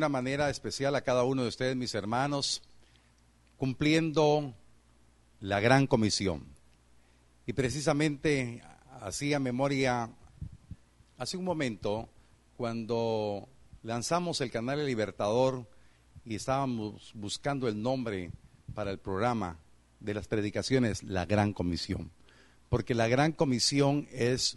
una manera especial a cada uno de ustedes, mis hermanos, cumpliendo la gran comisión. Y precisamente hacía memoria hace un momento cuando lanzamos el canal El Libertador y estábamos buscando el nombre para el programa de las predicaciones, la gran comisión porque la gran comisión es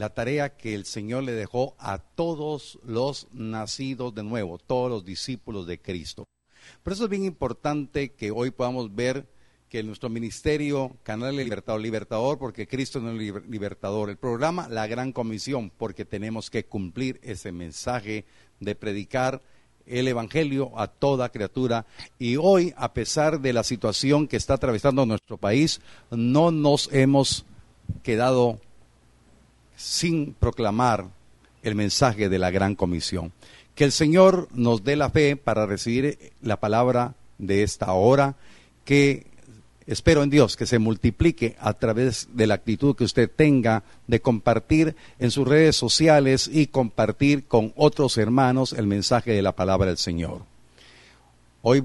la tarea que el Señor le dejó a todos los nacidos de nuevo, todos los discípulos de Cristo. Por eso es bien importante que hoy podamos ver que nuestro ministerio, Canal Libertador, Libertador, porque Cristo es el libertador, el programa La Gran Comisión, porque tenemos que cumplir ese mensaje de predicar el Evangelio a toda criatura. Y hoy, a pesar de la situación que está atravesando nuestro país, no nos hemos quedado sin proclamar el mensaje de la gran comisión. Que el Señor nos dé la fe para recibir la palabra de esta hora, que espero en Dios que se multiplique a través de la actitud que usted tenga de compartir en sus redes sociales y compartir con otros hermanos el mensaje de la palabra del Señor. Hoy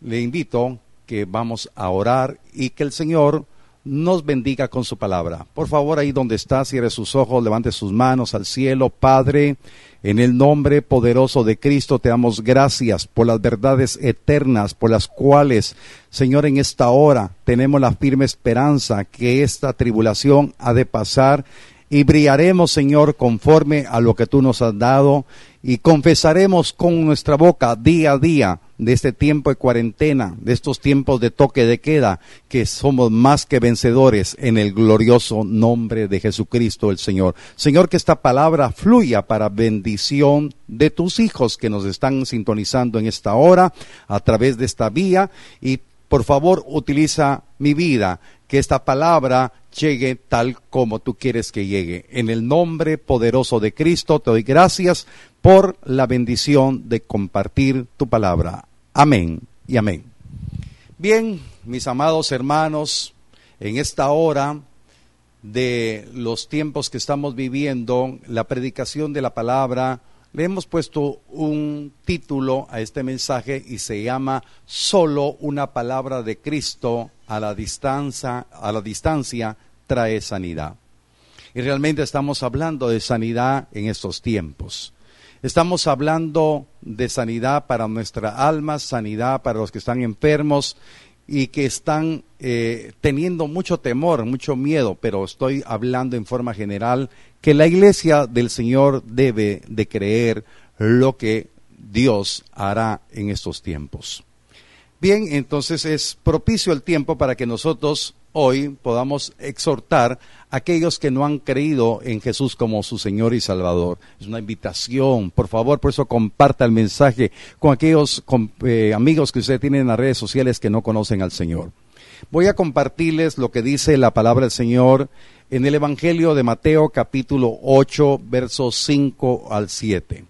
le invito que vamos a orar y que el Señor nos bendiga con su palabra. Por favor, ahí donde está, cierre sus ojos, levante sus manos al cielo. Padre, en el nombre poderoso de Cristo te damos gracias por las verdades eternas por las cuales, Señor, en esta hora tenemos la firme esperanza que esta tribulación ha de pasar y brillaremos, Señor, conforme a lo que tú nos has dado y confesaremos con nuestra boca día a día de este tiempo de cuarentena, de estos tiempos de toque de queda, que somos más que vencedores en el glorioso nombre de Jesucristo el Señor. Señor, que esta palabra fluya para bendición de tus hijos que nos están sintonizando en esta hora a través de esta vía y por favor utiliza mi vida, que esta palabra llegue tal como tú quieres que llegue. En el nombre poderoso de Cristo te doy gracias por la bendición de compartir tu palabra. Amén y amén. Bien, mis amados hermanos, en esta hora de los tiempos que estamos viviendo, la predicación de la palabra, le hemos puesto un título a este mensaje y se llama Solo una palabra de Cristo a la distancia, a la distancia trae sanidad. Y realmente estamos hablando de sanidad en estos tiempos. Estamos hablando de sanidad para nuestra alma, sanidad para los que están enfermos y que están eh, teniendo mucho temor, mucho miedo, pero estoy hablando en forma general que la iglesia del Señor debe de creer lo que Dios hará en estos tiempos. Bien, entonces es propicio el tiempo para que nosotros hoy podamos exhortar a aquellos que no han creído en Jesús como su Señor y Salvador. Es una invitación, por favor, por eso comparta el mensaje con aquellos eh, amigos que usted tiene en las redes sociales que no conocen al Señor. Voy a compartirles lo que dice la palabra del Señor en el Evangelio de Mateo capítulo 8, versos 5 al 7.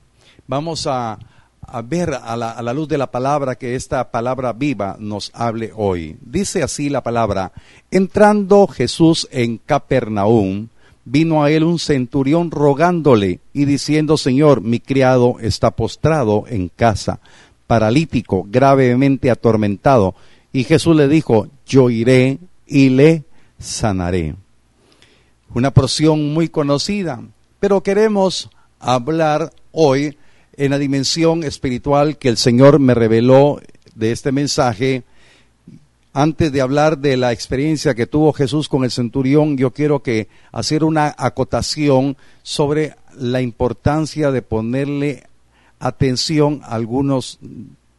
Vamos a a ver a la, a la, luz de la palabra que esta palabra viva nos hable hoy. Dice así la palabra, entrando Jesús en Capernaum, vino a él un centurión rogándole y diciendo, Señor, mi criado está postrado en casa, paralítico, gravemente atormentado. Y Jesús le dijo, yo iré y le sanaré. Una porción muy conocida, pero queremos hablar hoy en la dimensión espiritual que el Señor me reveló de este mensaje. Antes de hablar de la experiencia que tuvo Jesús con el centurión, yo quiero hacer una acotación sobre la importancia de ponerle atención a algunos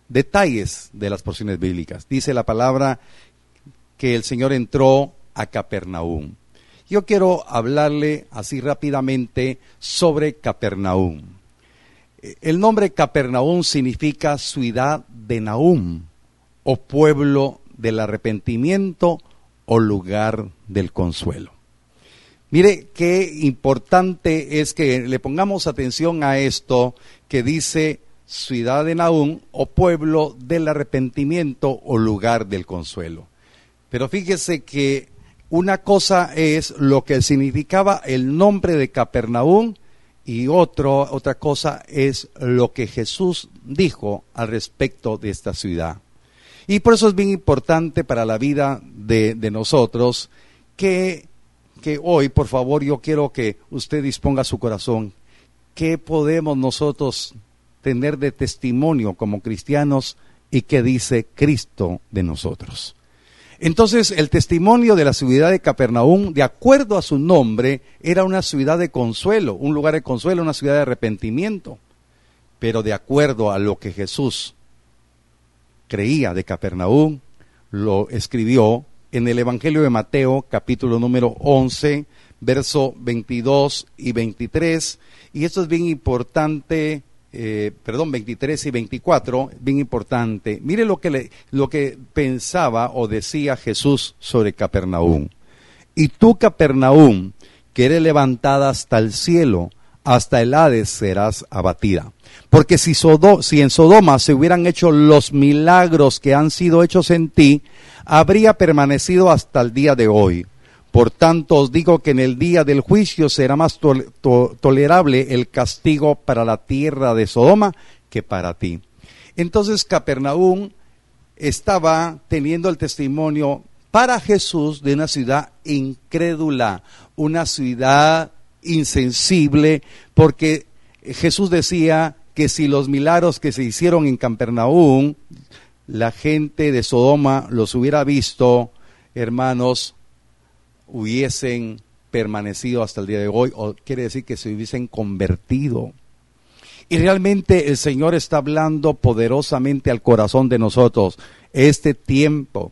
detalles de las porciones bíblicas. Dice la palabra que el Señor entró a Capernaum. Yo quiero hablarle así rápidamente sobre Capernaum. El nombre Capernaum significa ciudad de Nahum, o pueblo del arrepentimiento o lugar del consuelo. Mire qué importante es que le pongamos atención a esto que dice ciudad de Nahum o pueblo del arrepentimiento o lugar del consuelo. Pero fíjese que Una cosa es lo que significaba el nombre de Capernaum y otro, otra cosa es lo que Jesús dijo al respecto de esta ciudad. Y por eso es bien importante para la vida de, de nosotros que, que hoy, por favor, yo quiero que usted disponga su corazón. ¿Qué podemos nosotros tener de testimonio como cristianos y qué dice Cristo de nosotros? Entonces, el testimonio de la ciudad de Capernaum, de acuerdo a su nombre, era una ciudad de consuelo, un lugar de consuelo, una ciudad de arrepentimiento. Pero de acuerdo a lo que Jesús creía de Capernaum, lo escribió en el Evangelio de Mateo, capítulo número 11, verso 22 y 23. Y esto es bien importante eh, perdón, 23 y 24, bien importante. Mire lo que, le, lo que pensaba o decía Jesús sobre Capernaum. Y tú, Capernaum, que eres levantada hasta el cielo, hasta el Hades serás abatida. Porque si, si en Sodoma se hubieran hecho los milagros que han sido hechos en ti, habría permanecido hasta el día de hoy. Por tanto os digo que en el día del juicio será más tolerable el castigo para la tierra de Sodoma que para ti. Entonces Capernaum estaba teniendo el testimonio para Jesús de una ciudad incrédula, una ciudad insensible, porque Jesús decía que si los milagros que se hicieron en Capernaum, la gente de Sodoma los hubiera visto, hermanos, hubiesen permanecido hasta el día de hoy, o quiere decir que se hubiesen convertido. Y realmente el Señor está hablando poderosamente al corazón de nosotros. Este tiempo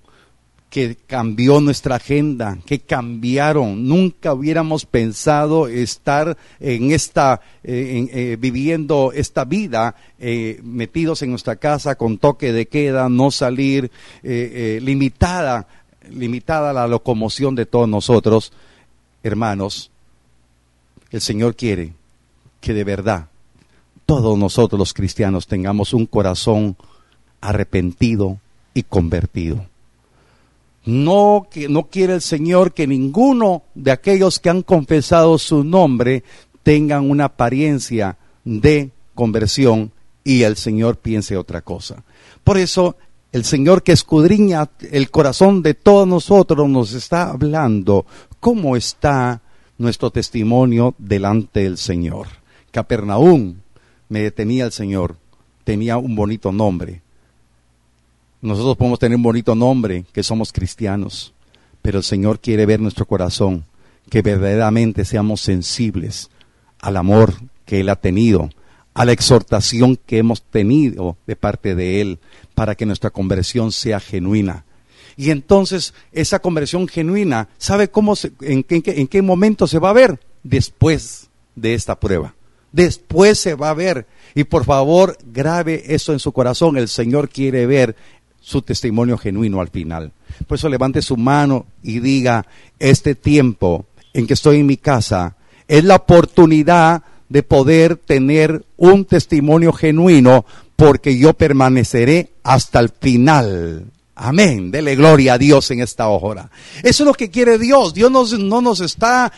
que cambió nuestra agenda, que cambiaron. Nunca hubiéramos pensado estar en esta, eh, eh, viviendo esta vida, eh, metidos en nuestra casa con toque de queda, no salir, limitada limitada la locomoción de todos nosotros, hermanos, el Señor quiere que de verdad todos nosotros los cristianos tengamos un corazón arrepentido y convertido. No, que, no quiere el Señor que ninguno de aquellos que han confesado su nombre tengan una apariencia de conversión y el Señor piense otra cosa. Por eso el Señor que escudriña el corazón de todos nosotros nos está hablando cómo está nuestro testimonio delante del Señor. Capernaum me detenía el Señor, tenía un bonito nombre. Nosotros podemos tener un bonito nombre, que somos cristianos, pero el Señor quiere ver nuestro corazón, que verdaderamente seamos sensibles al amor que Él ha tenido, a la exhortación que hemos tenido de parte de Él para que nuestra conversión sea genuina. Y entonces esa conversión genuina, ¿sabe cómo en, qué, en qué momento se va a ver? Después de esta prueba. Después se va a ver. Y por favor, grabe eso en su corazón. El Señor quiere ver su testimonio genuino al final. Por eso levante su mano y diga, este tiempo en que estoy en mi casa es la oportunidad de poder tener un testimonio genuino porque yo permaneceré hasta el final. Amén. Dele gloria a Dios en esta hora. Eso es lo que quiere Dios. Dios no nos está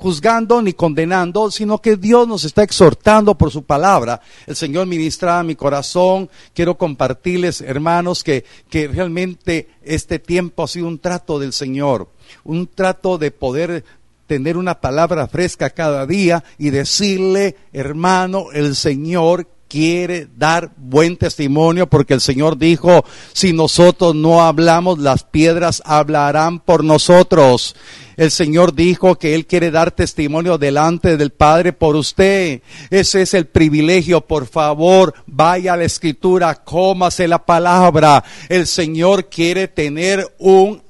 juzgando ni condenando, sino que Dios nos está exhortando por su palabra. El Señor ministra mi corazón. Quiero compartirles, hermanos, que, que realmente este tiempo ha sido un trato del Señor, un trato de poder tener una palabra fresca cada día y decirle, hermano, el Señor quiere dar buen testimonio porque el Señor dijo, si nosotros no hablamos, las piedras hablarán por nosotros. El Señor dijo que Él quiere dar testimonio delante del Padre por usted. Ese es el privilegio. Por favor, vaya a la escritura, cómase la palabra. El Señor quiere tener un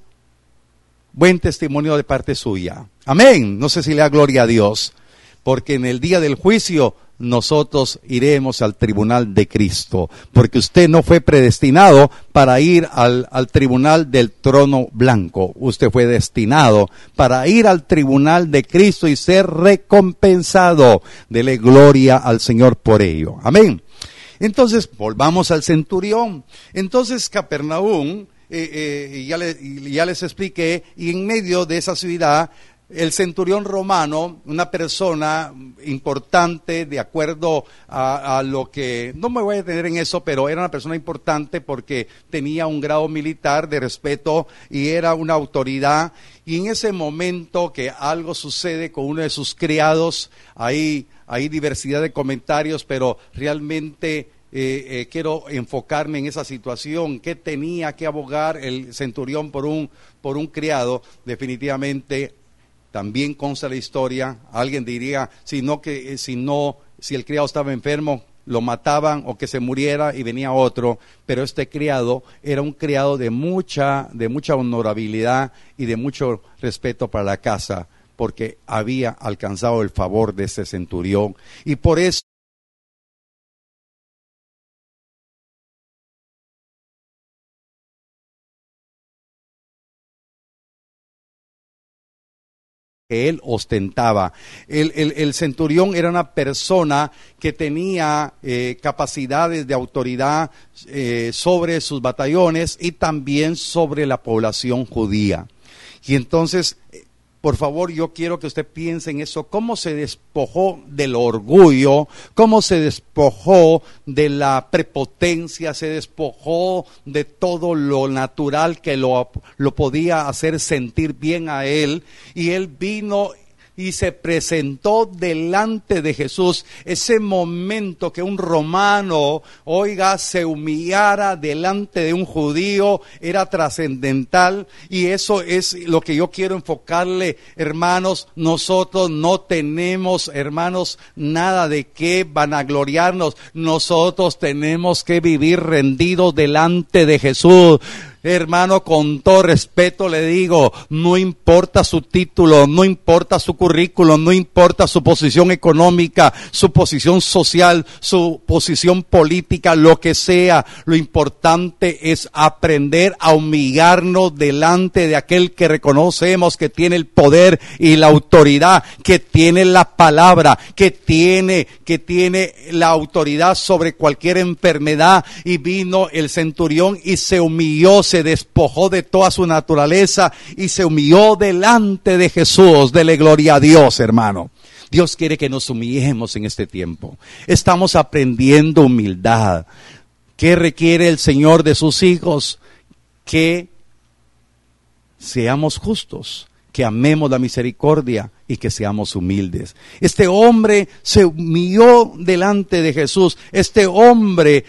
buen testimonio de parte suya. Amén. No sé si le da gloria a Dios, porque en el día del juicio nosotros iremos al tribunal de Cristo, porque usted no fue predestinado para ir al, al, tribunal del trono blanco, usted fue destinado para ir al tribunal de Cristo y ser recompensado. Dele gloria al Señor por ello. Amén. Entonces, volvamos al centurión. Entonces, Capernaum eh, ya, ya les expliqué, y en medio de esa ciudad el centurión romano, una persona importante de acuerdo a, lo que, no me voy a detener en eso, pero era una persona importante porque tenía un grado militar de respeto y era una autoridad. Y en ese momento que algo sucede con uno de sus criados, hay, hay diversidad de comentarios, pero realmente eh, eh, quiero enfocarme en esa situación, que tenía que abogar el centurión por un, por un criado, definitivamente también consta la historia, alguien diría, si no, que, eh, si no, si el criado estaba enfermo, lo mataban o que se muriera y venía otro, pero este criado era un criado de mucha, de mucha honorabilidad y de mucho respeto para la casa, porque había alcanzado el favor de ese centurión. Y por eso que él ostentaba. El, centurión era una persona que tenía eh, capacidades de autoridad eh, sobre sus batallones y también sobre la población judía. Y entonces por favor, yo quiero que usted piense en eso, cómo se despojó del orgullo, cómo se despojó de la prepotencia, se despojó de todo lo natural que lo, lo podía hacer sentir bien a él, y él vino y se presentó delante de Jesús. Ese momento que un romano, oiga, se humillara delante de un judío era trascendental y eso es lo que yo quiero enfocarle, hermanos. Nosotros no tenemos, hermanos, nada de qué vanagloriarnos. Nosotros tenemos que vivir rendidos delante de Jesús. Hermano, con todo respeto le digo, no importa su título, no importa su currículum, no importa su posición económica, su posición social, su posición política, lo que sea, lo importante es aprender a humillarnos delante de aquel que reconocemos que tiene el poder y la autoridad, que tiene la palabra, que tiene, que tiene la autoridad sobre cualquier enfermedad. Y vino el centurión y se humilló se despojó de toda su naturaleza y se humilló delante de Jesús. Dele gloria a Dios, hermano. Dios quiere que nos humillemos en este tiempo. Estamos aprendiendo humildad. ¿Qué requiere el Señor de sus hijos? Que seamos justos, que amemos la misericordia y que seamos humildes. Este hombre se humilló delante de Jesús. Este hombre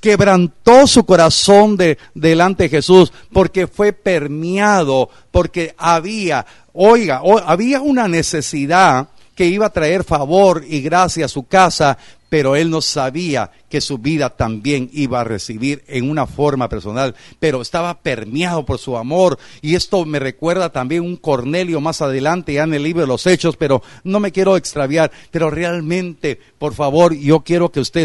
quebrantó su corazón de, delante de Jesús porque fue permeado, porque había, oiga, había una necesidad que iba a traer favor y gracia a su casa, pero él no sabía que su vida también iba a recibir en una forma personal, pero estaba permeado por su amor. Y esto me recuerda también un Cornelio más adelante, ya en el libro de los Hechos, pero no me quiero extraviar. Pero realmente, por favor, yo quiero que usted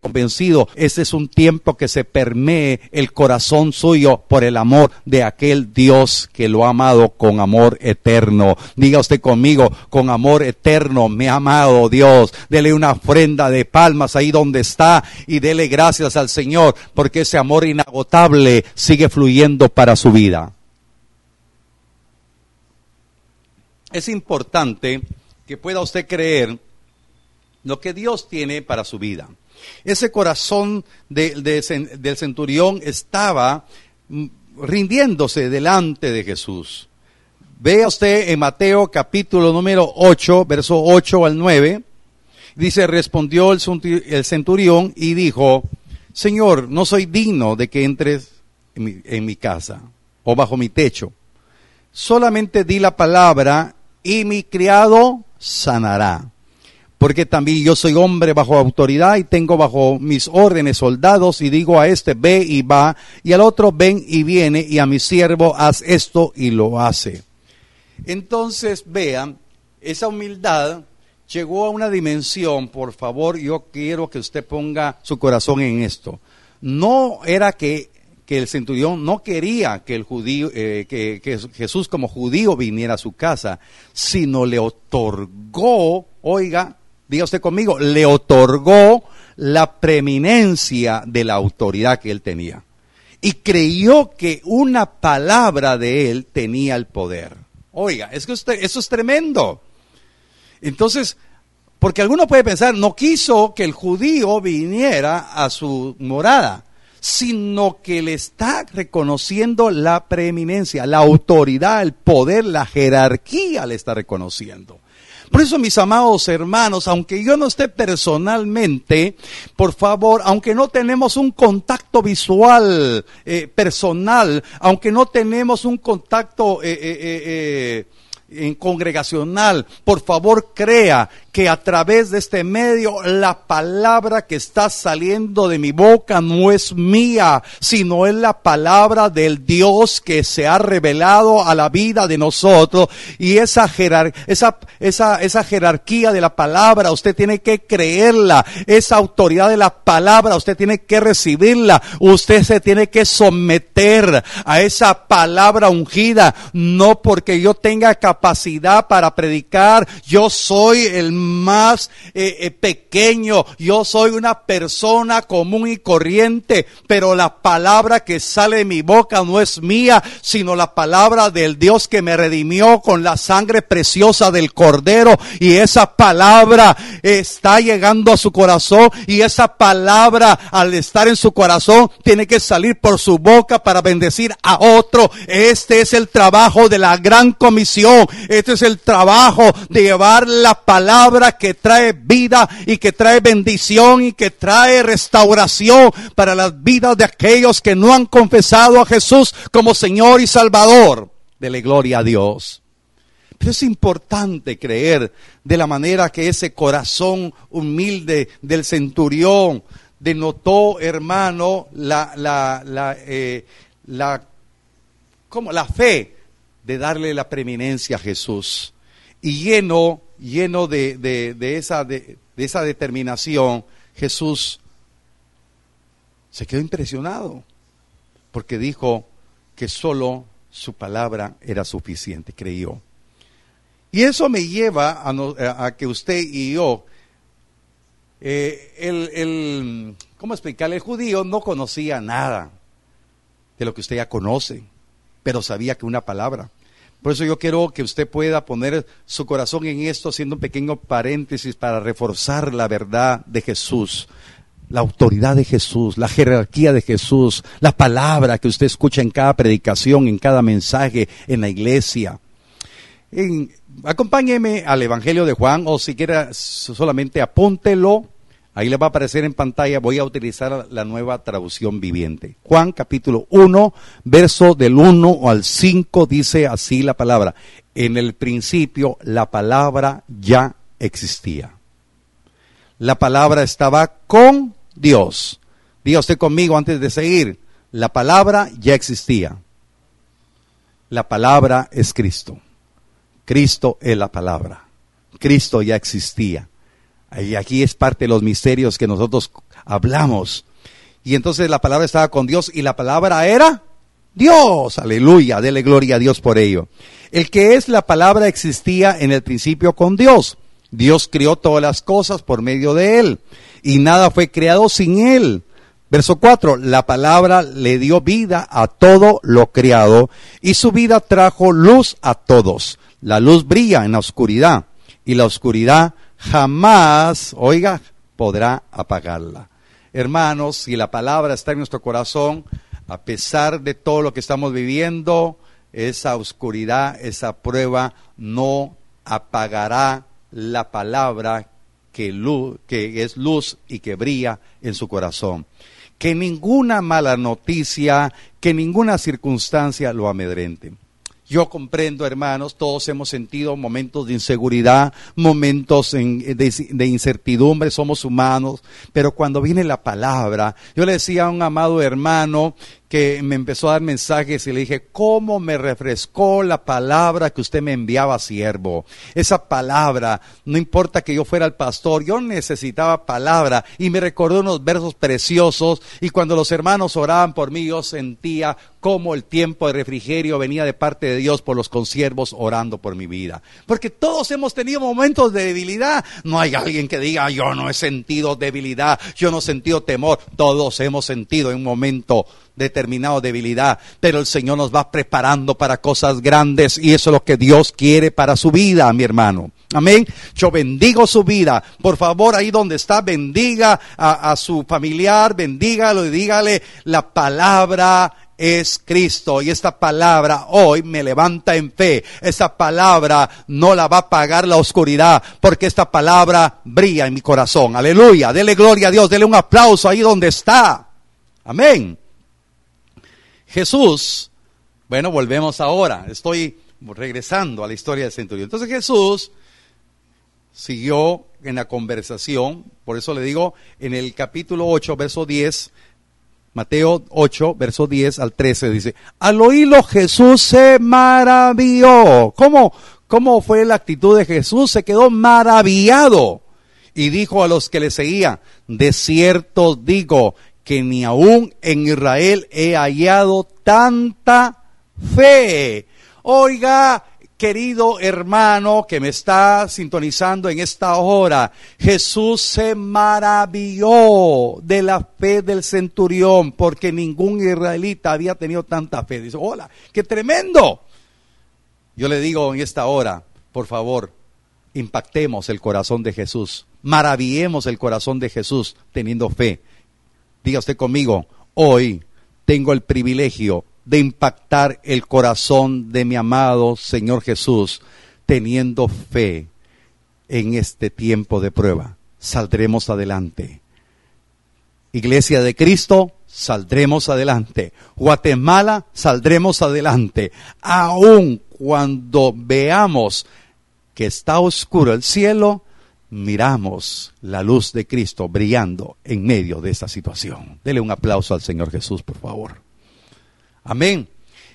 convencido, ese es un tiempo que se permee el corazón suyo por el amor de aquel Dios que lo ha amado con amor eterno. Diga usted conmigo, con amor eterno me ha amado Dios. Dele una ofrenda de palmas ahí donde está y dele gracias al Señor porque ese amor inagotable sigue fluyendo para su vida. Es importante que pueda usted creer lo que Dios tiene para su vida. Ese corazón del centurión estaba mm, rindiéndose delante de Jesús. Vea usted en Mateo capítulo número 8, verso 8 al 9. Dice, respondió el centurión y dijo, Señor, no soy digno de que entres en mi, en mi casa o bajo mi techo. Solamente di la palabra y mi criado sanará porque también yo soy hombre bajo autoridad y tengo bajo mis órdenes soldados y digo a este ve y va y al otro ven y viene y a mi siervo haz esto y lo hace. Entonces vean, esa humildad llegó a una dimensión, por favor, yo quiero que usted ponga su corazón en esto. No era que, que el centurión no quería que el judío, eh, que, que Jesús como judío viniera a su casa, sino le otorgó, oiga, diga usted conmigo, le otorgó la preeminencia de la autoridad que él tenía. y creyó que una palabra de él tenía el poder. Oiga, es que usted, eso es tremendo. Entonces, porque alguno puede pensar, no quiso que el judío viniera a su morada, sino que le está reconociendo la preeminencia, la autoridad, el poder, la jerarquía le está reconociendo. Por eso, mis amados hermanos, aunque yo no esté personalmente, por favor, aunque no tenemos un contacto visual eh, personal, aunque no tenemos un contacto eh, eh, en congregacional, por favor crea que a través de este medio la palabra que está saliendo de mi boca no es mía, sino es la palabra del Dios que se ha revelado a la vida de nosotros. Y esa, esa, esa, esa jerarquía de la palabra, usted tiene que creerla. Esa autoridad de la palabra, usted tiene que recibirla. Usted se tiene que someter a esa palabra ungida, no porque yo tenga capacidad para predicar, yo soy el más eh, eh, pequeño, yo soy una persona común y corriente, pero la palabra que sale de mi boca no es mía, sino la palabra del Dios que me redimió con la sangre preciosa del Cordero. Y esa palabra está llegando a su corazón y esa palabra al estar en su corazón tiene que salir por su boca para bendecir a otro. Este es el trabajo de la gran comisión. Este es el trabajo de llevar la palabra que trae vida y que trae bendición y que trae restauración para las vidas de aquellos que no han confesado a Jesús como Señor y Salvador. Dele gloria a Dios. Pero es importante creer de la manera que ese corazón humilde del centurión denotó, hermano, la, la, la, eh, la, como la fe de darle la preeminencia a Jesús. Y lleno lleno de, esa, de, esa determinación, Jesús se quedó impresionado porque dijo que solo su palabra era suficiente, creyó. Y eso me lleva a, que usted y yo, eh, el, el, ¿cómo explicarle? El judío no conocía nada de lo que usted ya conoce, pero sabía que una palabra. Por eso yo quiero que usted pueda poner su corazón en esto, haciendo un pequeño paréntesis para reforzar la verdad de Jesús, la autoridad de Jesús, la jerarquía de Jesús, la palabra que usted escucha en cada predicación, en cada mensaje en la iglesia. acompáñeme al Evangelio de Juan o si quiera solamente apúntelo Ahí le va a aparecer en pantalla, voy a utilizar la nueva traducción viviente. Juan capítulo 1, verso del 1 al 5 dice así la palabra. En el principio la palabra ya existía. La palabra estaba con Dios. Diga usted conmigo antes de seguir. La palabra ya existía. La palabra es Cristo. Cristo es la palabra. Cristo ya existía. Y aquí es parte de los misterios que nosotros hablamos. Y entonces la palabra estaba con Dios y la palabra era Dios. Aleluya, dele gloria a Dios por ello. El que es la palabra existía en el principio con Dios. Dios creó todas las cosas por medio de él y nada fue creado sin él. Verso 4, la palabra le dio vida a todo lo creado y su vida trajo luz a todos. La luz brilla en la oscuridad y la oscuridad jamás, oiga, podrá apagarla. Hermanos, si la palabra está en nuestro corazón, a pesar de todo lo que estamos viviendo, esa oscuridad, esa prueba no apagará la palabra que, luz, que es luz y que brilla en su corazón. Que ninguna mala noticia, que ninguna circunstancia lo amedrente. Yo comprendo, hermanos, todos hemos sentido momentos de inseguridad, momentos de, incertidumbre, somos humanos, pero cuando viene la palabra, yo le decía a un amado hermano que me empezó a dar mensajes y le dije, ¿cómo me refrescó la palabra que usted me enviaba, siervo? Esa palabra, no importa que yo fuera el pastor, yo necesitaba palabra y me recordó unos versos preciosos y cuando los hermanos oraban por mí, yo sentía cómo el tiempo de refrigerio venía de parte de Dios por los consiervos orando por mi vida. Porque todos hemos tenido momentos de debilidad. No hay alguien que diga, yo no he sentido debilidad, yo no he sentido temor. Todos hemos sentido en un momento determinado debilidad, pero el Señor nos va preparando para cosas grandes y eso es lo que Dios quiere para su vida, mi hermano. Amén. Yo bendigo su vida. Por favor, ahí donde está, bendiga a, a su familiar, bendígalo y dígale la palabra es Cristo y esta palabra hoy me levanta en fe. Esta palabra no la va a pagar la oscuridad porque esta palabra brilla en mi corazón. Aleluya. Dele gloria a Dios. Dele un aplauso ahí donde está. Amén. Jesús, bueno, volvemos ahora. Estoy regresando a la historia del centurión. Entonces Jesús siguió en la conversación, por eso le digo, en el capítulo 8, verso 10, Mateo 8, verso 10 al 13 dice, al oírlo Jesús se maravilló. ¿Cómo, ¿Cómo fue la actitud de Jesús? Se quedó maravillado y dijo a los que le seguían, de cierto digo que ni aún en Israel he hallado tanta fe. Oiga, querido hermano que me está sintonizando en esta hora, Jesús se maravilló de la fe del centurión porque ningún israelita había tenido tanta fe. Dice, hola, qué tremendo. Yo le digo en esta hora, por favor, impactemos el corazón de Jesús, maravillemos el corazón de Jesús teniendo fe. Diga usted conmigo, hoy tengo el privilegio de impactar el corazón de mi amado Señor Jesús, teniendo fe en este tiempo de prueba. Saldremos adelante. Iglesia de Cristo, saldremos adelante. Guatemala, saldremos adelante. Aun cuando veamos que está oscuro el cielo, miramos la luz de Cristo brillando en medio de esta situación. Dele un aplauso al Señor Jesús, por favor. Amén.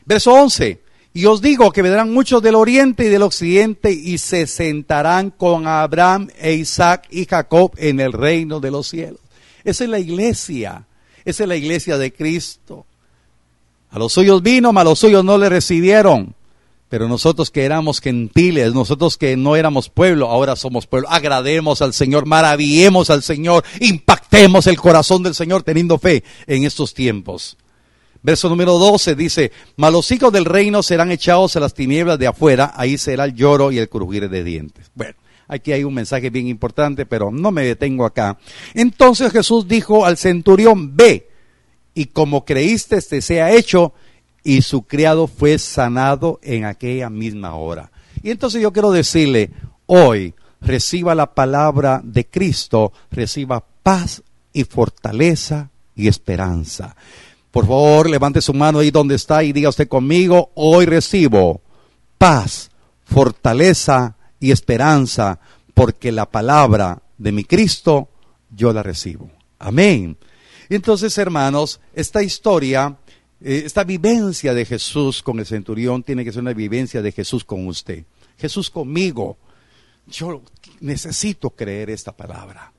Verso 11. Y os digo que vendrán muchos del oriente y del occidente y se sentarán con Abraham e Isaac y Jacob en el reino de los cielos. Esa es la iglesia. Esa es la iglesia de Cristo. A los suyos vino, mas a los suyos no le recibieron. Pero nosotros que éramos gentiles, nosotros que no éramos pueblo, ahora somos pueblo. Agrademos al Señor, maravillemos al Señor, impactemos el corazón del Señor teniendo fe en estos tiempos. Verso número 12 dice, mas los hijos del reino serán echados a las tinieblas de afuera, ahí será el lloro y el crujir de dientes. Bueno, aquí hay un mensaje bien importante, pero no me detengo acá. Entonces Jesús dijo al centurión, ve, y como creíste te sea hecho, y su criado fue sanado en aquella misma hora. Y entonces yo quiero decirle, hoy reciba la palabra de Cristo, reciba paz y fortaleza y esperanza. Por favor, levante su mano ahí donde está y diga usted conmigo, hoy recibo paz, fortaleza y esperanza, porque la palabra de mi Cristo yo la recibo. Amén. Entonces, hermanos, esta historia, eh, esta vivencia de Jesús con el centurión tiene que ser una vivencia de Jesús con usted. Jesús conmigo. Yo necesito creer esta palabra.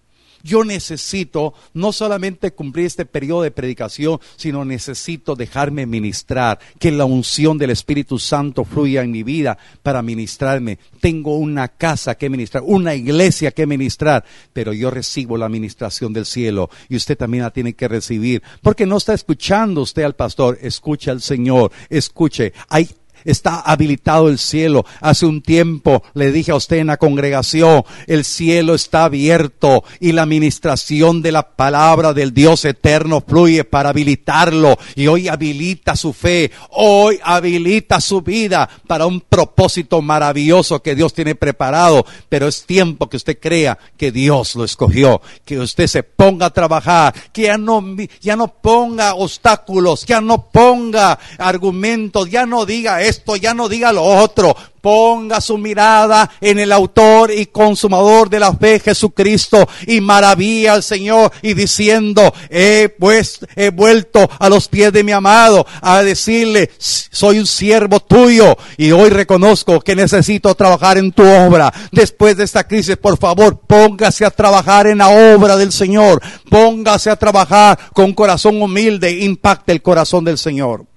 Yo necesito no solamente cumplir este periodo de predicación, sino necesito dejarme ministrar, que la unción del Espíritu Santo fluya en mi vida para ministrarme. Tengo una casa que ministrar, una iglesia que ministrar, pero yo recibo la administración del cielo y usted también la tiene que recibir, porque no está escuchando usted al pastor, escucha al Señor, escuche. Hay está habilitado el cielo. Hace un tiempo le dije a usted en la congregación, el cielo está abierto y la administración de la palabra del Dios eterno fluye para habilitarlo. Y hoy habilita su fe, hoy habilita su vida para un propósito maravilloso que Dios tiene preparado. Pero es tiempo que usted crea que Dios lo escogió, que usted se ponga a trabajar, que ya no, ya no ponga obstáculos, ya no ponga argumentos, ya no diga esto, ya no diga lo otro. Ponga su mirada en el autor y consumador de la fe, Jesucristo, y maravilla al Señor y diciendo, he, pues, he vuelto a los pies de mi amado a decirle, soy un siervo tuyo y hoy reconozco que necesito trabajar en tu obra. Después de esta crisis, por favor, póngase a trabajar en la obra del Señor. Póngase a trabajar con corazón humilde, impacte el corazón del Señor.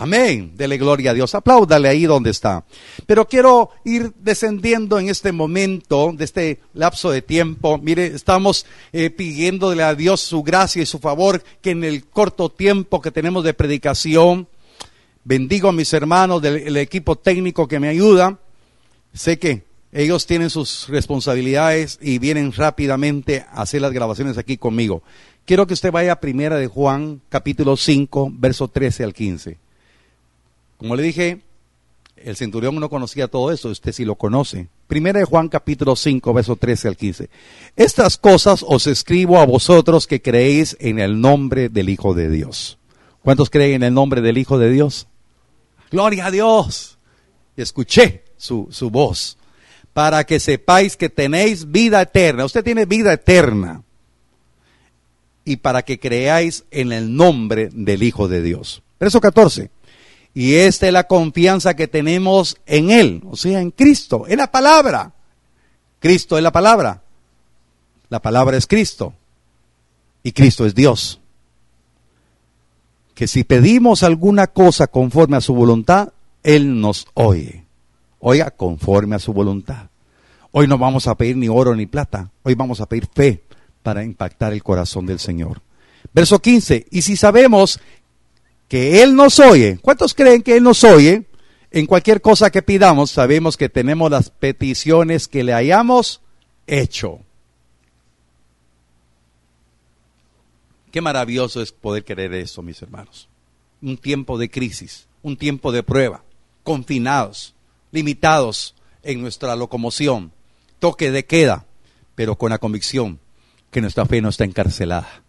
Amén. Dele gloria a Dios. Apláudale ahí donde está. Pero quiero ir descendiendo en este momento, de este lapso de tiempo. Mire, estamos eh, pidiéndole a Dios su gracia y su favor que en el corto tiempo que tenemos de predicación, bendigo a mis hermanos del equipo técnico que me ayuda. Sé que ellos tienen sus responsabilidades y vienen rápidamente a hacer las grabaciones aquí conmigo. Quiero que usted vaya a primera de Juan, capítulo 5, verso 13 al 15. Como le dije, el centurión no conocía todo eso, usted sí lo conoce. Primera de Juan capítulo 5, verso 13 al 15. Estas cosas os escribo a vosotros que creéis en el nombre del Hijo de Dios. ¿Cuántos creen en el nombre del Hijo de Dios? Gloria a Dios. Escuché su, su voz. Para que sepáis que tenéis vida eterna. Usted tiene vida eterna. Y para que creáis en el nombre del Hijo de Dios. Verso 14. Y esta es la confianza que tenemos en Él, o sea, en Cristo, en la palabra. Cristo es la palabra. La palabra es Cristo. Y Cristo es Dios. Que si pedimos alguna cosa conforme a su voluntad, Él nos oye. Oiga, conforme a su voluntad. Hoy no vamos a pedir ni oro ni plata. Hoy vamos a pedir fe para impactar el corazón del Señor. Verso 15. Y si sabemos que Él nos oye. ¿Cuántos creen que Él nos oye? En cualquier cosa que pidamos, sabemos que tenemos las peticiones que le hayamos hecho. Qué maravilloso es poder querer eso, mis hermanos. Un tiempo de crisis, un tiempo de prueba, confinados, limitados en nuestra locomoción, toque de queda, pero con la convicción que nuestra fe no está encarcelada.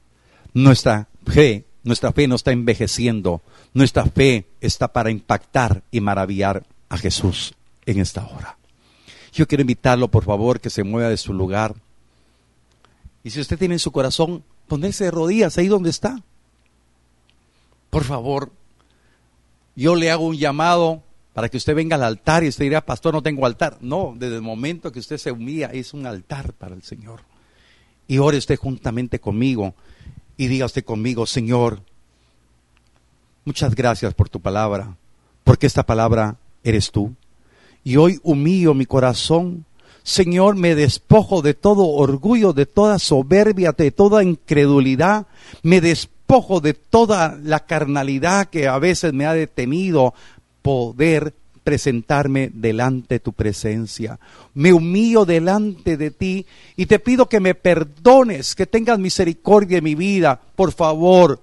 Nuestra fe nuestra fe no está envejeciendo. Nuestra fe está para impactar y maravillar a Jesús en esta hora. Yo quiero invitarlo, por favor, que se mueva de su lugar. Y si usted tiene en su corazón, ponerse de rodillas ahí donde está. Por favor, yo le hago un llamado para que usted venga al altar y usted dirá, pastor, no tengo altar. No, desde el momento que usted se humilla, es un altar para el Señor. Y ore usted juntamente conmigo y diga usted conmigo, Señor, muchas gracias por tu palabra, porque esta palabra eres tú. Y hoy humillo mi corazón. Señor, me despojo de todo orgullo, de toda soberbia, de toda incredulidad. Me despojo de toda la carnalidad que a veces me ha detenido poder presentarme delante de tu presencia. Me humillo delante de ti y te pido que me perdones, que tengas misericordia en mi vida. Por favor,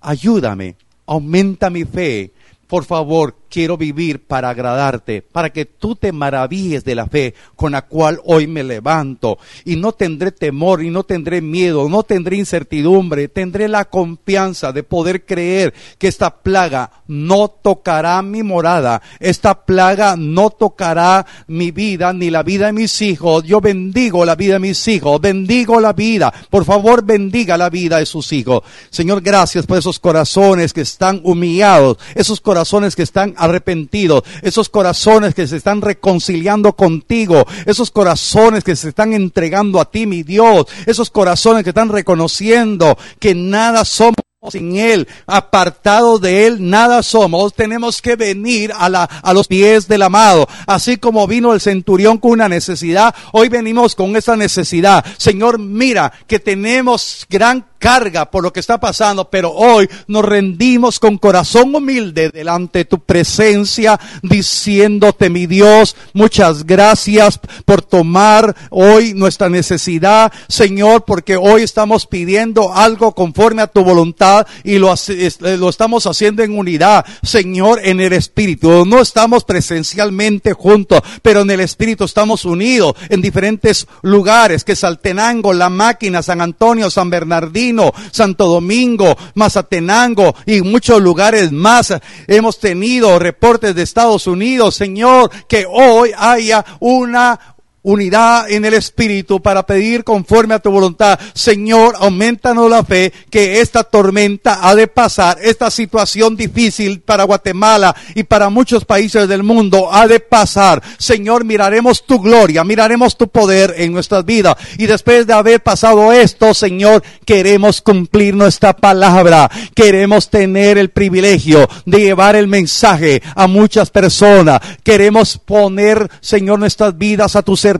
ayúdame, aumenta mi fe. Por favor, quiero vivir para agradarte, para que tú te maravilles de la fe con la cual hoy me levanto. Y no tendré temor y no tendré miedo, no tendré incertidumbre, tendré la confianza de poder creer que esta plaga no tocará mi morada, esta plaga no tocará mi vida ni la vida de mis hijos. Yo bendigo la vida de mis hijos, bendigo la vida. Por favor, bendiga la vida de sus hijos. Señor, gracias por esos corazones que están humillados, esos corazones que están arrepentidos, esos corazones que se están reconciliando contigo, esos corazones que se están entregando a ti, mi Dios, esos corazones que están reconociendo que nada somos sin Él, apartado de Él, nada somos. Tenemos que venir a, la, a los pies del amado. Así como vino el centurión con una necesidad, hoy venimos con esa necesidad. Señor, mira que tenemos gran carga por lo que está pasando, pero hoy nos rendimos con corazón humilde delante de tu presencia, diciéndote, mi Dios, muchas gracias por tomar hoy nuestra necesidad, Señor, porque hoy estamos pidiendo algo conforme a tu voluntad y lo, lo estamos haciendo en unidad, Señor, en el Espíritu. No estamos presencialmente juntos, pero en el Espíritu estamos unidos en diferentes lugares, que Saltenango, La Máquina, San Antonio, San Bernardino, Santo Domingo, Mazatenango y muchos lugares más. Hemos tenido reportes de Estados Unidos, Señor, que hoy haya una unidad en el Espíritu para pedir conforme a tu voluntad. Señor, aumentanos la fe que esta tormenta ha de pasar, esta situación difícil para Guatemala y para muchos países del mundo ha de pasar. Señor, miraremos tu gloria, miraremos tu poder en nuestras vidas. Y después de haber pasado esto, Señor, queremos cumplir nuestra palabra. Queremos tener el privilegio de llevar el mensaje a muchas personas. Queremos poner, Señor, nuestras vidas a tu servicio.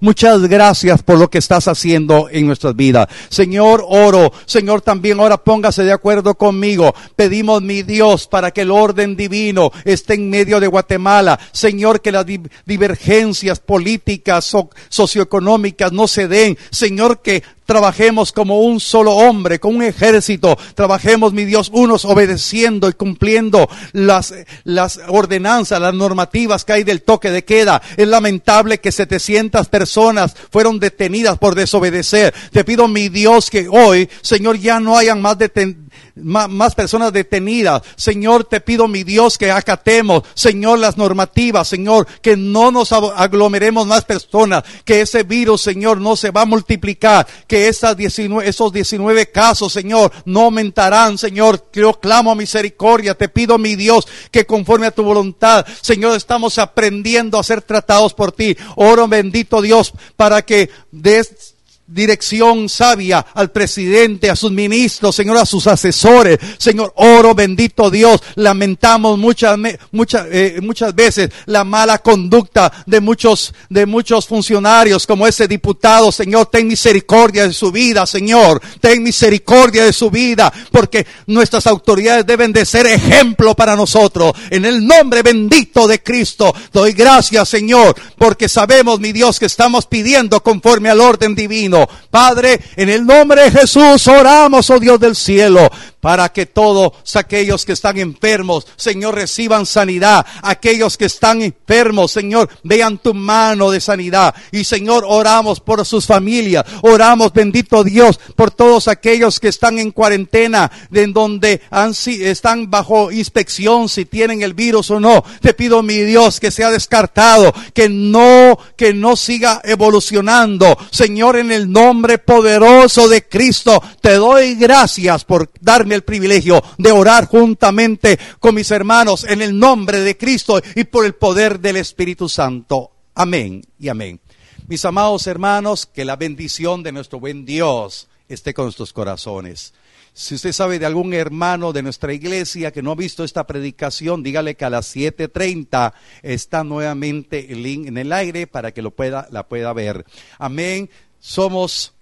Muchas gracias por lo que estás haciendo en nuestras vidas. Señor, oro. Señor, también ahora póngase de acuerdo conmigo. Pedimos, mi Dios, para que el orden divino esté en medio de Guatemala. Señor, que las divergencias políticas, socioeconómicas no se den. Señor, que trabajemos como un solo hombre, con un ejército, trabajemos, mi Dios, unos obedeciendo y cumpliendo las, las ordenanzas, las normativas que hay del toque de queda. Es lamentable que 700 personas fueron detenidas por desobedecer. Te pido, mi Dios, que hoy, Señor, ya no hayan más detenidos más, personas detenidas. Señor, te pido, mi Dios, que acatemos, Señor, las normativas, Señor, que no nos aglomeremos más personas, que ese virus, Señor, no se va a multiplicar, que esas 19, esos 19 casos, Señor, no aumentarán, Señor. Yo clamo misericordia, te pido, mi Dios, que conforme a tu voluntad, Señor, estamos aprendiendo a ser tratados por ti. Oro, bendito Dios, para que des dirección sabia al presidente, a sus ministros, Señor, a sus asesores. Señor, oro bendito Dios. Lamentamos muchas, muchas, eh, muchas veces la mala conducta de muchos, de muchos funcionarios como ese diputado. Señor, ten misericordia de su vida, Señor. Ten misericordia de su vida, porque nuestras autoridades deben de ser ejemplo para nosotros. En el nombre bendito de Cristo, doy gracias, Señor, porque sabemos, mi Dios, que estamos pidiendo conforme al orden divino. Padre, en el nombre de Jesús oramos, oh Dios del cielo para que todos aquellos que están enfermos, Señor, reciban sanidad. Aquellos que están enfermos, Señor, vean tu mano de sanidad. Y Señor, oramos por sus familias. Oramos, bendito Dios, por todos aquellos que están en cuarentena, en donde están bajo inspección si tienen el virus o no. Te pido, mi Dios, que sea descartado, que no, que no siga evolucionando. Señor, en el nombre poderoso de Cristo, te doy gracias por darme el privilegio de orar juntamente con mis hermanos en el nombre de Cristo y por el poder del Espíritu Santo. Amén y amén. Mis amados hermanos, que la bendición de nuestro buen Dios esté con nuestros corazones. Si usted sabe de algún hermano de nuestra iglesia que no ha visto esta predicación, dígale que a las 7:30 está nuevamente el link en el aire para que lo pueda la pueda ver. Amén. Somos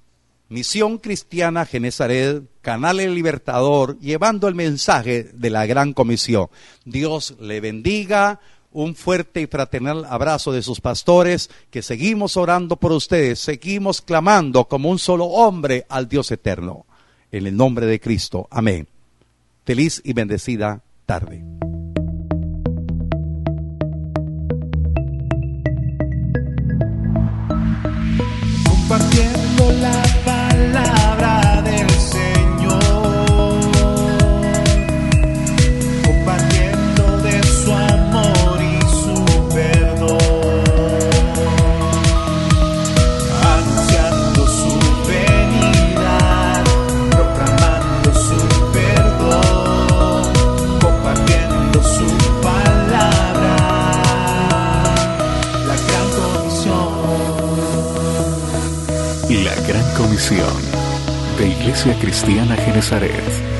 Misión Cristiana Genezaret, Canal El Libertador, llevando el mensaje de la Gran Comisión. Dios le bendiga. Un fuerte y fraternal abrazo de sus pastores, que seguimos orando por ustedes, seguimos clamando como un solo hombre al Dios eterno. En el nombre de Cristo. Amén. Feliz y bendecida tarde. Iglesia Cristiana Genezaret.